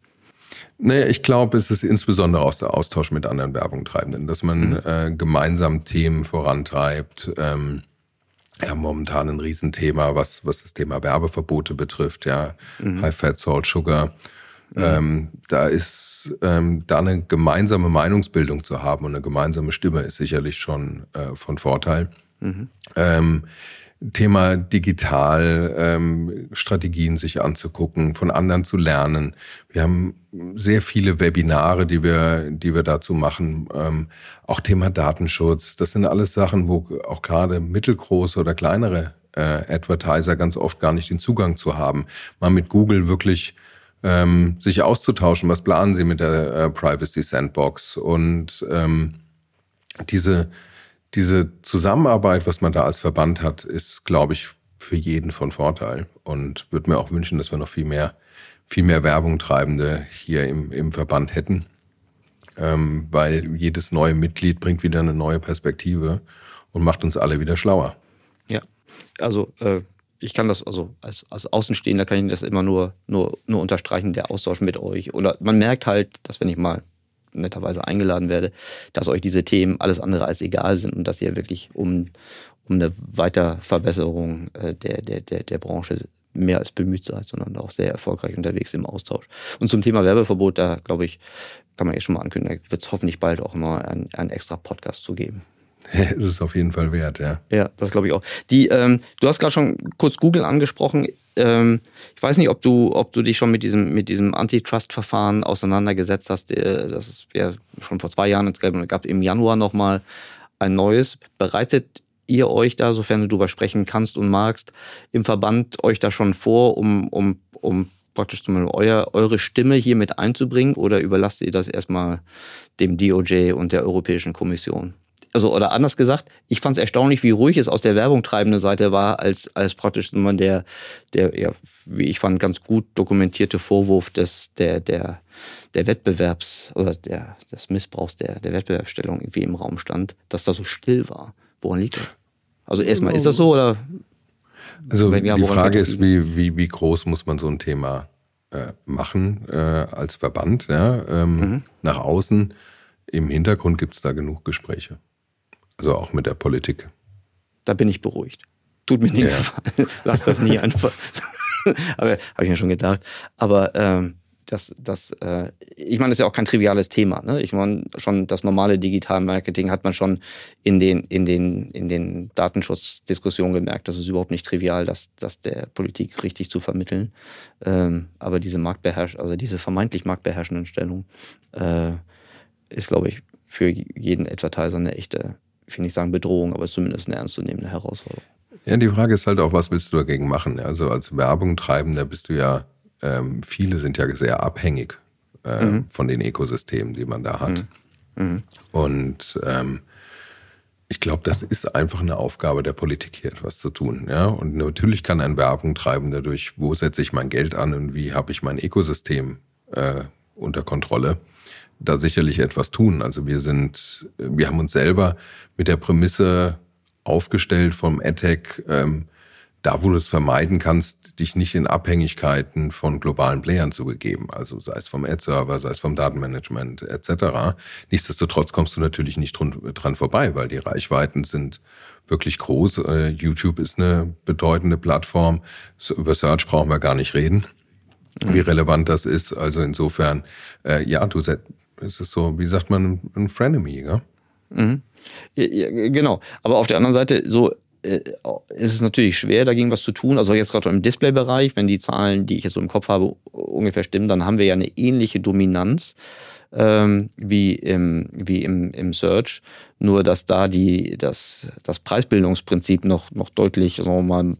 Naja, ich glaube, es ist insbesondere aus der Austausch mit anderen Werbungtreibenden, dass man mhm. äh, gemeinsam Themen vorantreibt. Ähm, ja, momentan ein Riesenthema, was, was das Thema Werbeverbote betrifft, ja, mhm. High Fat, Salt, Sugar. Mhm. Ähm, da ist ähm, da eine gemeinsame Meinungsbildung zu haben und eine gemeinsame Stimme ist sicherlich schon äh, von Vorteil. Mhm. Ähm, Thema digital ähm, Strategien sich anzugucken, von anderen zu lernen. Wir haben sehr viele Webinare, die wir, die wir dazu machen. Ähm, auch Thema Datenschutz. Das sind alles Sachen, wo auch gerade mittelgroße oder kleinere äh, Advertiser ganz oft gar nicht den Zugang zu haben. Mal mit Google wirklich ähm, sich auszutauschen. Was planen Sie mit der äh, Privacy Sandbox? Und ähm, diese diese Zusammenarbeit, was man da als Verband hat, ist, glaube ich, für jeden von Vorteil und würde mir auch wünschen, dass wir noch viel mehr, viel mehr Werbung treibende hier im, im Verband hätten, ähm, weil jedes neue Mitglied bringt wieder eine neue Perspektive und macht uns alle wieder schlauer. Ja, also äh, ich kann das, also als, als Außenstehender kann ich das immer nur, nur, nur unterstreichen, der Austausch mit euch. Oder man merkt halt, dass wenn ich mal netterweise eingeladen werde, dass euch diese Themen alles andere als egal sind und dass ihr wirklich um, um eine Weiterverbesserung äh, der, der, der, der Branche mehr als bemüht seid, sondern auch sehr erfolgreich unterwegs im Austausch. Und zum Thema Werbeverbot, da glaube ich, kann man jetzt schon mal ankündigen, da wird es hoffentlich bald auch mal einen, einen extra Podcast zu geben. Es ist auf jeden Fall wert, ja. Ja, das glaube ich auch. Die, ähm, du hast gerade schon kurz Google angesprochen. Ähm, ich weiß nicht, ob du, ob du dich schon mit diesem, mit diesem Antitrust-Verfahren auseinandergesetzt hast. Äh, das ist ja schon vor zwei Jahren, es gab im Januar nochmal ein neues. Bereitet ihr euch da, sofern du darüber sprechen kannst und magst, im Verband euch da schon vor, um, um, um praktisch zum Beispiel euer, eure Stimme hier mit einzubringen oder überlasst ihr das erstmal dem DOJ und der Europäischen Kommission? Also oder anders gesagt, ich fand es erstaunlich, wie ruhig es aus der Werbung treibende Seite war, als, als praktisch man der, der, ja, wie ich fand, ganz gut dokumentierte Vorwurf des, der, der, der Wettbewerbs oder der, des Missbrauchs der, der Wettbewerbsstellung irgendwie im Raum stand, dass da so still war. Woran liegt das? Also erstmal, ist das so oder? Also ja, die Frage ist, wie, wie, wie groß muss man so ein Thema äh, machen äh, als Verband, ja, ähm, mhm. nach außen. Im Hintergrund gibt es da genug Gespräche. Also auch mit der Politik. Da bin ich beruhigt. Tut mir nicht ja. gefallen. Lass das nie einfach. Aber habe ich mir schon gedacht. Aber ähm, das, das, äh, ich meine, das ist ja auch kein triviales Thema. Ne? Ich meine, schon das normale Digitalmarketing hat man schon in den, in den, in den Datenschutzdiskussionen gemerkt. Das ist überhaupt nicht trivial, das, das der Politik richtig zu vermitteln. Ähm, aber diese Marktbeherrsch, also diese vermeintlich marktbeherrschenden Stellung äh, ist, glaube ich, für jeden Advertiser eine echte ich will nicht sagen Bedrohung, aber zumindest eine ernstzunehmende Herausforderung. Ja, die Frage ist halt auch, was willst du dagegen machen? Also als Werbung treibender bist du ja, ähm, viele sind ja sehr abhängig äh, mhm. von den Ökosystemen, die man da hat. Mhm. Mhm. Und ähm, ich glaube, das ist einfach eine Aufgabe der Politik, hier etwas zu tun. Ja? Und natürlich kann ein Werbung treiben dadurch, wo setze ich mein Geld an und wie habe ich mein Ökosystem äh, unter Kontrolle da sicherlich etwas tun. Also wir sind, wir haben uns selber mit der Prämisse aufgestellt vom AdTech, ähm, da wo du es vermeiden kannst, dich nicht in Abhängigkeiten von globalen Playern zu begeben, also sei es vom Ad-Server, sei es vom Datenmanagement etc. Nichtsdestotrotz kommst du natürlich nicht dran vorbei, weil die Reichweiten sind wirklich groß. Äh, YouTube ist eine bedeutende Plattform. Über Search brauchen wir gar nicht reden, wie relevant das ist. Also insofern, äh, ja, du es ist so, wie sagt man, ein Frenemy, ja? Mhm. Ja, genau. Aber auf der anderen Seite, so äh, ist es natürlich schwer, dagegen was zu tun. Also jetzt gerade im Displaybereich, wenn die Zahlen, die ich jetzt so im Kopf habe, ungefähr stimmen, dann haben wir ja eine ähnliche Dominanz ähm, wie, im, wie im, im Search. Nur dass da die, das, das Preisbildungsprinzip noch, noch deutlich, sagen wir mal,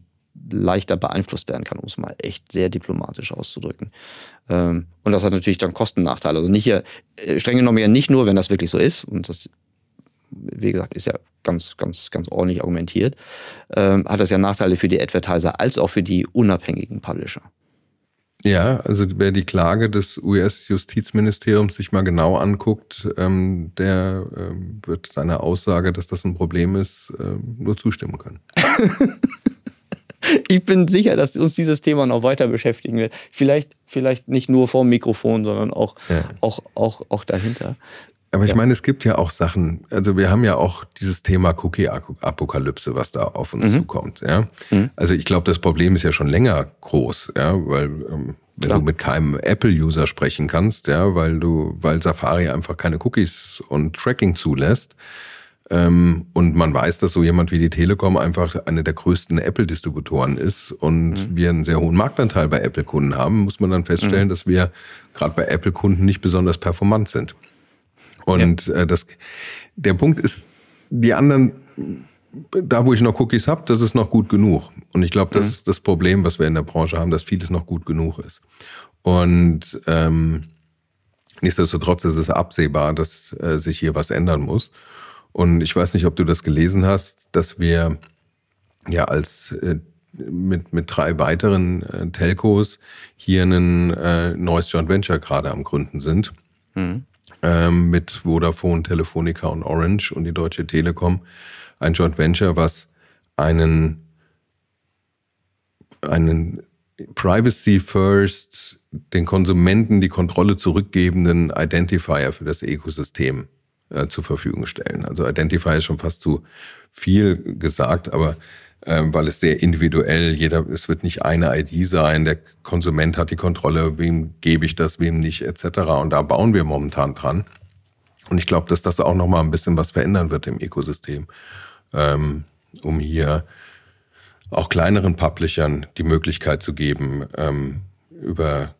leichter beeinflusst werden kann, um es mal echt sehr diplomatisch auszudrücken. Ähm, und das hat natürlich dann Kostennachteile. Also nicht hier, äh, streng genommen ja nicht nur, wenn das wirklich so ist, und das, wie gesagt, ist ja ganz, ganz, ganz ordentlich argumentiert, ähm, hat das ja Nachteile für die Advertiser als auch für die unabhängigen Publisher. Ja, also wer die Klage des US-Justizministeriums sich mal genau anguckt, ähm, der ähm, wird seiner Aussage, dass das ein Problem ist, ähm, nur zustimmen können. ich bin sicher, dass uns dieses Thema noch weiter beschäftigen wird. Vielleicht, vielleicht nicht nur vor dem Mikrofon, sondern auch, ja. auch, auch, auch dahinter. Aber ich ja. meine, es gibt ja auch Sachen, also wir haben ja auch dieses Thema Cookie-Apokalypse, was da auf uns mhm. zukommt. Ja? Mhm. Also ich glaube, das Problem ist ja schon länger groß, ja, weil ähm, wenn Klar. du mit keinem Apple-User sprechen kannst, ja, weil du, weil Safari einfach keine Cookies und Tracking zulässt, und man weiß, dass so jemand wie die Telekom einfach eine der größten Apple-Distributoren ist und mhm. wir einen sehr hohen Marktanteil bei Apple-Kunden haben, muss man dann feststellen, mhm. dass wir gerade bei Apple-Kunden nicht besonders performant sind. Und ja. äh, das, der Punkt ist, die anderen, da wo ich noch Cookies habe, das ist noch gut genug. Und ich glaube, das mhm. ist das Problem, was wir in der Branche haben, dass vieles noch gut genug ist. Und ähm, nichtsdestotrotz ist es absehbar, dass äh, sich hier was ändern muss. Und ich weiß nicht, ob du das gelesen hast, dass wir ja als äh, mit, mit drei weiteren äh, Telcos hier ein äh, neues Joint Venture gerade am Gründen sind. Mhm ähm, mit Vodafone, Telefonica und Orange und die Deutsche Telekom ein Joint Venture, was einen, einen Privacy First, den Konsumenten die Kontrolle zurückgebenden Identifier für das Ökosystem äh, zur Verfügung stellen. Also Identifier ist schon fast zu viel gesagt, aber ähm, weil es sehr individuell, jeder, es wird nicht eine ID sein, der Konsument hat die Kontrolle, wem gebe ich das, wem nicht, etc. Und da bauen wir momentan dran. Und ich glaube, dass das auch nochmal ein bisschen was verändern wird im Ökosystem, ähm, um hier auch kleineren Publishern die Möglichkeit zu geben, ähm, über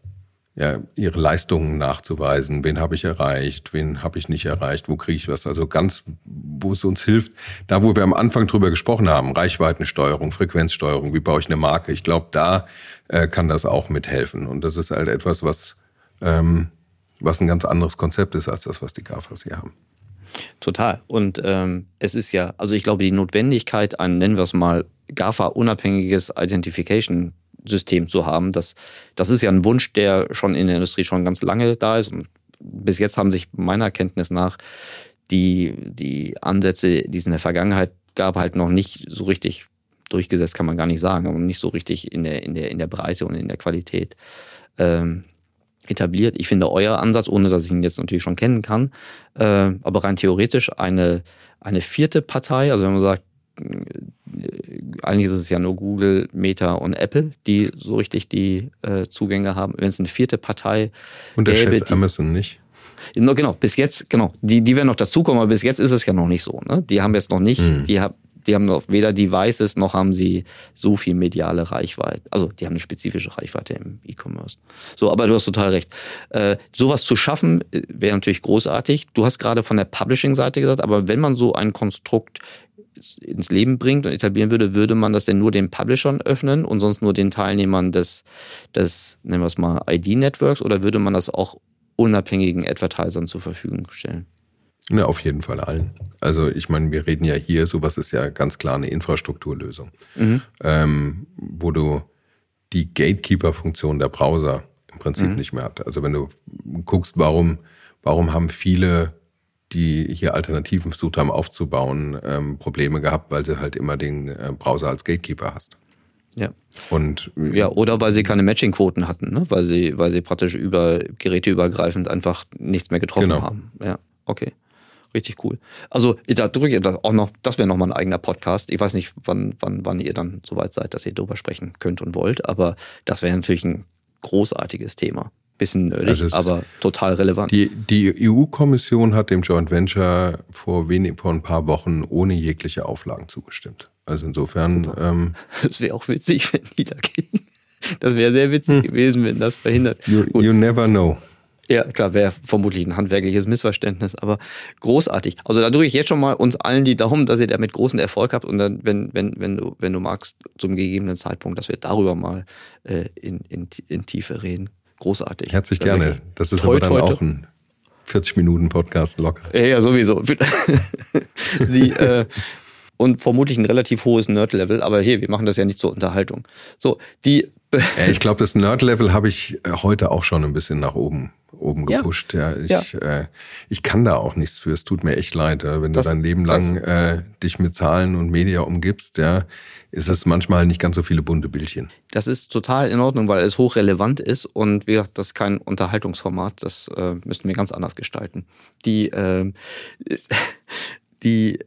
ja, ihre Leistungen nachzuweisen. Wen habe ich erreicht? Wen habe ich nicht erreicht? Wo kriege ich was? Also ganz, wo es uns hilft, da wo wir am Anfang drüber gesprochen haben, Reichweitensteuerung, Frequenzsteuerung, wie baue ich eine Marke? Ich glaube, da äh, kann das auch mithelfen. Und das ist halt etwas, was, ähm, was ein ganz anderes Konzept ist als das, was die GAFAs hier haben. Total. Und ähm, es ist ja, also ich glaube, die Notwendigkeit, ein, nennen wir es mal, GAFA-unabhängiges Identification System zu haben. Das, das ist ja ein Wunsch, der schon in der Industrie schon ganz lange da ist. Und bis jetzt haben sich meiner Kenntnis nach die, die Ansätze, die es in der Vergangenheit gab, halt noch nicht so richtig durchgesetzt, kann man gar nicht sagen, aber nicht so richtig in der, in der, in der Breite und in der Qualität ähm, etabliert. Ich finde euer Ansatz, ohne dass ich ihn jetzt natürlich schon kennen kann, äh, aber rein theoretisch eine, eine vierte Partei, also wenn man sagt, eigentlich ist es ja nur Google, Meta und Apple, die so richtig die äh, Zugänge haben. Wenn es eine vierte Partei Unterschätzt gäbe, die, Amazon nicht. Genau, bis jetzt, genau, die, die werden noch dazukommen, aber bis jetzt ist es ja noch nicht so. Ne? Die haben jetzt noch nicht, hm. die, haben, die haben noch weder Devices noch haben sie so viel mediale Reichweite. Also die haben eine spezifische Reichweite im E-Commerce. So, aber du hast total recht. Äh, sowas zu schaffen äh, wäre natürlich großartig. Du hast gerade von der Publishing-Seite gesagt, aber wenn man so ein Konstrukt ins Leben bringt und etablieren würde, würde man das denn nur den Publishern öffnen und sonst nur den Teilnehmern des, des nennen wir es mal, ID-Networks oder würde man das auch unabhängigen Advertisern zur Verfügung stellen? Ja, auf jeden Fall allen. Also ich meine, wir reden ja hier, sowas ist ja ganz klar eine Infrastrukturlösung, mhm. ähm, wo du die Gatekeeper-Funktion der Browser im Prinzip mhm. nicht mehr hat. Also wenn du guckst, warum, warum haben viele die hier Alternativen versucht haben aufzubauen, ähm, Probleme gehabt, weil sie halt immer den äh, Browser als Gatekeeper hast. Ja. Und ja, oder weil sie keine Matching-Quoten hatten, ne? weil sie, weil sie praktisch über geräteübergreifend einfach nichts mehr getroffen genau. haben. Ja, okay. Richtig cool. Also da drücke ich auch noch, das wäre nochmal ein eigener Podcast. Ich weiß nicht, wann, wann, wann ihr dann soweit seid, dass ihr darüber sprechen könnt und wollt, aber das wäre natürlich ein großartiges Thema. Bisschen nerdig, also aber total relevant. Die, die EU-Kommission hat dem Joint Venture vor, wenig, vor ein paar Wochen ohne jegliche Auflagen zugestimmt. Also insofern. Ähm, das wäre auch witzig, wenn die dagegen. Das wäre sehr witzig hm. gewesen, wenn das verhindert. You, you never know. Ja, klar, wäre vermutlich ein handwerkliches Missverständnis, aber großartig. Also da drücke ich jetzt schon mal uns allen die Daumen, dass ihr damit großen Erfolg habt und dann, wenn, wenn, wenn, du, wenn du magst, zum gegebenen Zeitpunkt, dass wir darüber mal äh, in, in, in Tiefe reden großartig. Herzlich da gerne. Das ist toi, aber dann toi, auch ein 40 Minuten Podcast locker. Ja, ja sowieso. Sie, äh, und vermutlich ein relativ hohes Nerd-Level, aber hier, wir machen das ja nicht zur Unterhaltung. So, die. Ich glaube, das Nerd-Level habe ich heute auch schon ein bisschen nach oben oben gepusht. Ja, ja ich, ja. Äh, ich kann da auch nichts für. Es tut mir echt leid, wenn das, du dein Leben lang äh, dich mit Zahlen und Media umgibst. Ja, ist es manchmal nicht ganz so viele bunte Bildchen. Das ist total in Ordnung, weil es hochrelevant ist und wie gesagt, das ist kein Unterhaltungsformat. Das äh, müssten wir ganz anders gestalten. Die, äh, die,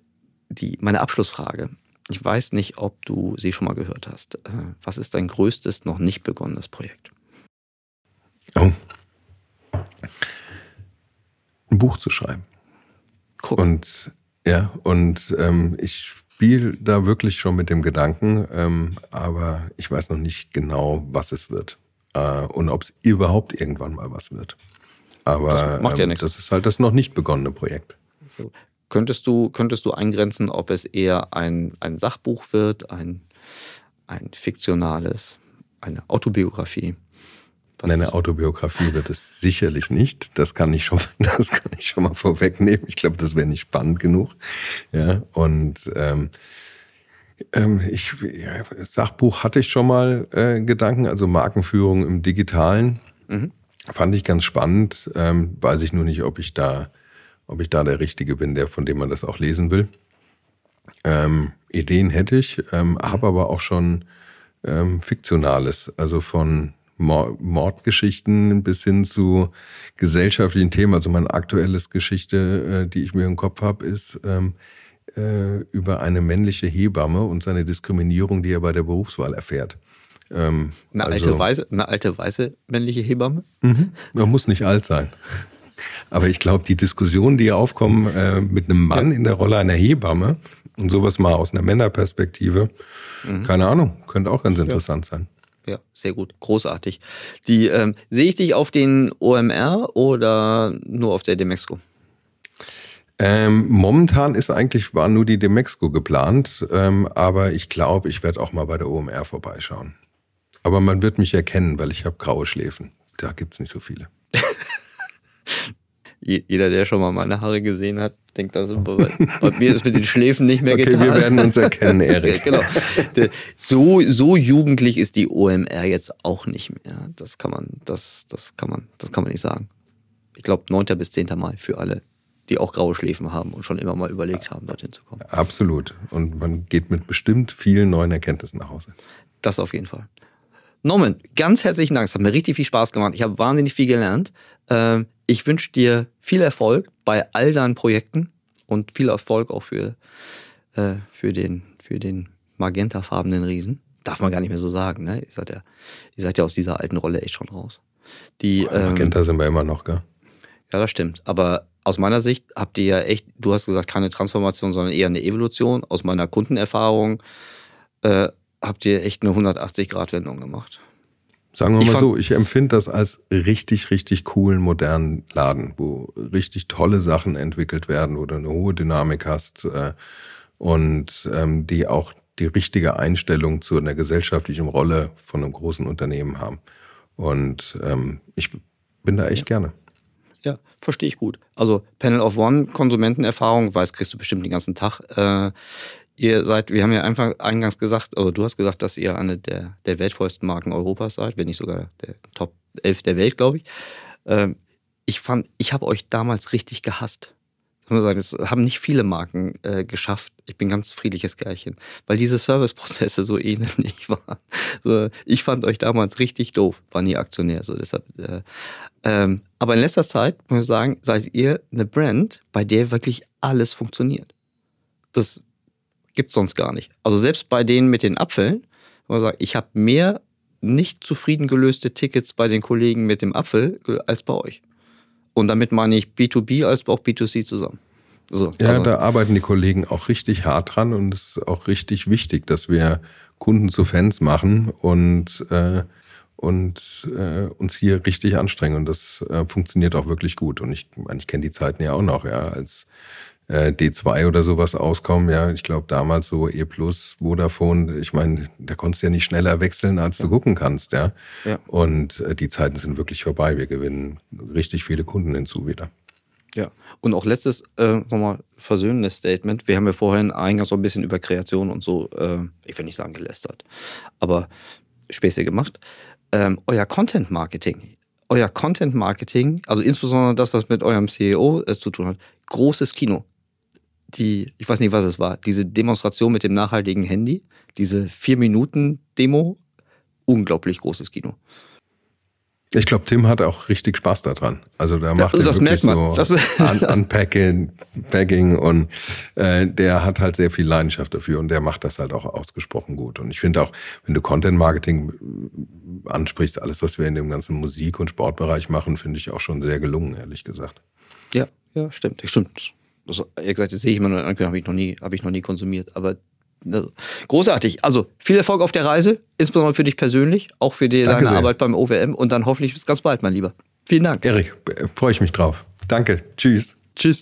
die, meine Abschlussfrage. Ich weiß nicht, ob du sie schon mal gehört hast. Äh, was ist dein größtes noch nicht begonnenes Projekt? Oh, ein Buch zu schreiben. Cool. Und ja, und ähm, ich spiele da wirklich schon mit dem Gedanken, ähm, aber ich weiß noch nicht genau, was es wird. Äh, und ob es überhaupt irgendwann mal was wird. Aber das, macht ja ähm, das ist halt das noch nicht begonnene Projekt. So. Könntest du, könntest du eingrenzen, ob es eher ein, ein Sachbuch wird, ein, ein fiktionales, eine Autobiografie? Was? Eine Autobiografie wird es sicherlich nicht. Das kann ich schon, das kann ich schon mal vorwegnehmen. Ich glaube, das wäre nicht spannend genug. Ja, und ähm, ähm, ich, ja, Sachbuch hatte ich schon mal äh, Gedanken, also Markenführung im Digitalen. Mhm. Fand ich ganz spannend. Ähm, weiß ich nur nicht, ob ich da, ob ich da der Richtige bin, der von dem man das auch lesen will. Ähm, Ideen hätte ich, ähm, mhm. habe aber auch schon ähm, Fiktionales, also von Mordgeschichten bis hin zu gesellschaftlichen Themen. Also meine aktuelles Geschichte, äh, die ich mir im Kopf habe, ist ähm, äh, über eine männliche Hebamme und seine Diskriminierung, die er bei der Berufswahl erfährt. Ähm, eine, also, alte weiße, eine alte weiße männliche Hebamme? Mhm. Man muss nicht alt sein. Aber ich glaube, die Diskussionen, die aufkommen äh, mit einem Mann in der Rolle einer Hebamme und sowas mal aus einer Männerperspektive, mhm. keine Ahnung, könnte auch ganz interessant ja. sein. Ja, sehr gut. Großartig. Die, ähm, sehe ich dich auf den OMR oder nur auf der Demexco? Ähm, momentan ist eigentlich, war nur die Demexco geplant, ähm, aber ich glaube, ich werde auch mal bei der OMR vorbeischauen. Aber man wird mich erkennen, weil ich habe graue Schläfen. Da gibt es nicht so viele. Jeder, der schon mal meine Haare gesehen hat, denkt also, bei, bei mir ist mit den Schläfen nicht mehr okay, getan. Wir werden uns erkennen, Erik. genau. So, so jugendlich ist die OMR jetzt auch nicht mehr. Das kann man, das, das kann man, das kann man nicht sagen. Ich glaube, 9. bis 10. Mai für alle, die auch graue Schläfen haben und schon immer mal überlegt haben, dorthin zu kommen. Absolut. Und man geht mit bestimmt vielen neuen Erkenntnissen nach Hause. Das auf jeden Fall. Norman, ganz herzlichen Dank. Es hat mir richtig viel Spaß gemacht. Ich habe wahnsinnig viel gelernt. Ähm, ich wünsche dir viel Erfolg bei all deinen Projekten und viel Erfolg auch für, äh, für, den, für den magentafarbenen Riesen. Darf man gar nicht mehr so sagen, ne? Ihr seid ja, ihr seid ja aus dieser alten Rolle echt schon raus. Die, ähm, Magenta sind wir immer noch, gell? Ja, das stimmt. Aber aus meiner Sicht habt ihr ja echt, du hast gesagt, keine Transformation, sondern eher eine Evolution. Aus meiner Kundenerfahrung äh, habt ihr echt eine 180-Grad-Wendung gemacht. Sagen wir mal so, ich empfinde das als richtig, richtig coolen, modernen Laden, wo richtig tolle Sachen entwickelt werden, wo du eine hohe Dynamik hast äh, und ähm, die auch die richtige Einstellung zu einer gesellschaftlichen Rolle von einem großen Unternehmen haben. Und ähm, ich bin da echt ja. gerne. Ja, verstehe ich gut. Also Panel of One, Konsumentenerfahrung, weiß, kriegst du bestimmt den ganzen Tag. Äh, Ihr seid, wir haben ja einfach eingangs gesagt, oder du hast gesagt, dass ihr eine der, der wertvollsten Marken Europas seid, wenn nicht sogar der Top 11 der Welt, glaube ich. Ähm, ich fand, ich habe euch damals richtig gehasst. Es haben nicht viele Marken äh, geschafft. Ich bin ganz friedliches Kerlchen, weil diese Serviceprozesse so ähnlich waren. So, ich fand euch damals richtig doof, war nie Aktionär. So deshalb. Äh, ähm, aber in letzter Zeit muss ich sagen, seid ihr eine Brand, bei der wirklich alles funktioniert. Das Gibt sonst gar nicht. Also selbst bei denen mit den Apfeln, man sagt, ich habe mehr nicht zufrieden gelöste Tickets bei den Kollegen mit dem Apfel als bei euch. Und damit meine ich B2B als auch B2C zusammen. So, ja, also. da arbeiten die Kollegen auch richtig hart dran und es ist auch richtig wichtig, dass wir Kunden zu Fans machen und, äh, und äh, uns hier richtig anstrengen. Und das äh, funktioniert auch wirklich gut. Und ich, ich kenne die Zeiten ja auch noch, ja, als äh, D2 oder sowas auskommen. Ja, ich glaube damals so E Plus, Vodafone, ich meine, da konntest du ja nicht schneller wechseln, als du gucken kannst, ja. ja. Und äh, die Zeiten sind wirklich vorbei. Wir gewinnen richtig viele Kunden hinzu wieder. Ja, und auch letztes, äh, nochmal versöhnendes Statement. Wir haben ja vorhin eingangs so ein bisschen über Kreation und so, äh, ich will nicht sagen gelästert, aber Späße gemacht. Ähm, euer Content Marketing, euer Content Marketing, also insbesondere das, was mit eurem CEO äh, zu tun hat, großes Kino. Die, ich weiß nicht, was es war, diese Demonstration mit dem nachhaltigen Handy, diese vier Minuten Demo, unglaublich großes Kino. Ich glaube, Tim hat auch richtig Spaß daran. Also da macht Ja, er das wirklich merkt man. so Das- Un Unpacking Packing und äh, der hat halt sehr viel Leidenschaft dafür und der macht das halt auch ausgesprochen gut. Und ich finde auch, wenn du Content Marketing äh, ansprichst, alles, was wir in dem ganzen Musik- und Sportbereich machen, finde ich auch schon sehr gelungen, ehrlich gesagt. Ja, ja, stimmt, stimmt. Das, ehrlich gesagt, das sehe ich immer nur in Ankündigung, habe ich noch nie, habe ich noch nie konsumiert. Aber also, großartig. Also viel Erfolg auf der Reise, insbesondere für dich persönlich, auch für die, Danke deine sehr. Arbeit beim OWM und dann hoffentlich bis ganz bald, mein Lieber. Vielen Dank. Erik, freue ich mich drauf. Danke. Tschüss. Tschüss.